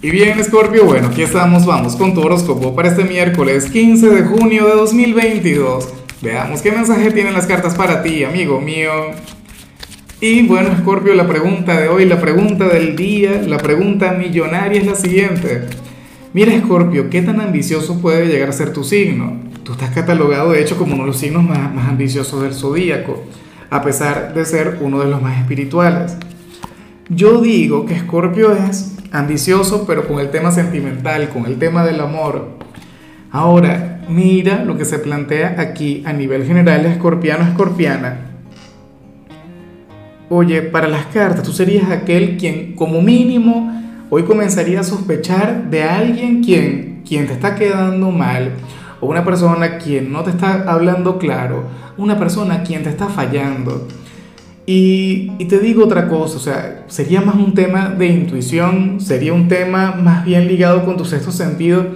Y bien, Scorpio, bueno, aquí estamos, vamos con tu horóscopo para este miércoles 15 de junio de 2022. Veamos qué mensaje tienen las cartas para ti, amigo mío. Y bueno, Scorpio, la pregunta de hoy, la pregunta del día, la pregunta millonaria es la siguiente. Mira, Scorpio, ¿qué tan ambicioso puede llegar a ser tu signo? Tú estás catalogado, de hecho, como uno de los signos más, más ambiciosos del zodíaco, a pesar de ser uno de los más espirituales. Yo digo que Scorpio es ambicioso, pero con el tema sentimental, con el tema del amor. Ahora, mira lo que se plantea aquí a nivel general, escorpiano, escorpiana. Oye, para las cartas, tú serías aquel quien, como mínimo, hoy comenzaría a sospechar de alguien quien, quien te está quedando mal, o una persona quien no te está hablando claro, una persona quien te está fallando. Y, te digo otra cosa, o sea, sería más un tema de intuición, sería un tema más bien ligado con tu sexto sentido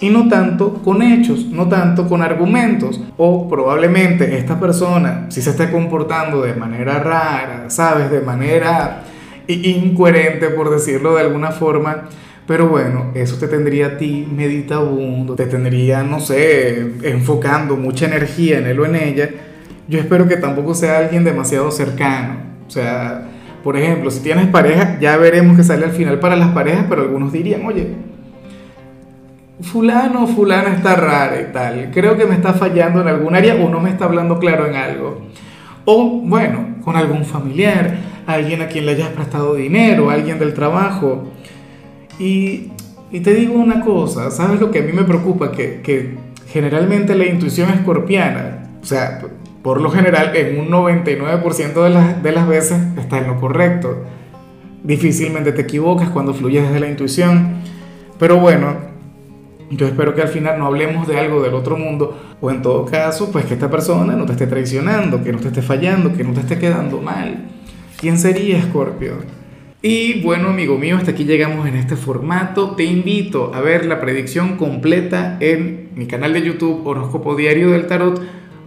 y no tanto con hechos, no tanto con argumentos. O probablemente esta persona, si se está comportando de manera rara, sabes, de manera incoherente, por decirlo de alguna forma, pero bueno, eso te tendría a ti meditabundo, te tendría, no sé, enfocando mucha energía en él o en ella yo espero que tampoco sea alguien demasiado cercano. O sea, por ejemplo, si tienes pareja, ya veremos que sale al final para las parejas, pero algunos dirían, oye, fulano fulana está rara y tal, creo que me está fallando en algún área o no me está hablando claro en algo. O bueno, con algún familiar, alguien a quien le hayas prestado dinero, alguien del trabajo. Y, y te digo una cosa, ¿sabes lo que a mí me preocupa? Que, que generalmente la intuición escorpiana, o sea, por lo general, en un 99% de las, de las veces está en lo correcto. Difícilmente te equivocas cuando fluyes desde la intuición. Pero bueno, yo espero que al final no hablemos de algo del otro mundo, o en todo caso, pues que esta persona no te esté traicionando, que no te esté fallando, que no te esté quedando mal. ¿Quién sería Scorpio? Y bueno, amigo mío, hasta aquí llegamos en este formato. Te invito a ver la predicción completa en mi canal de YouTube Horóscopo Diario del Tarot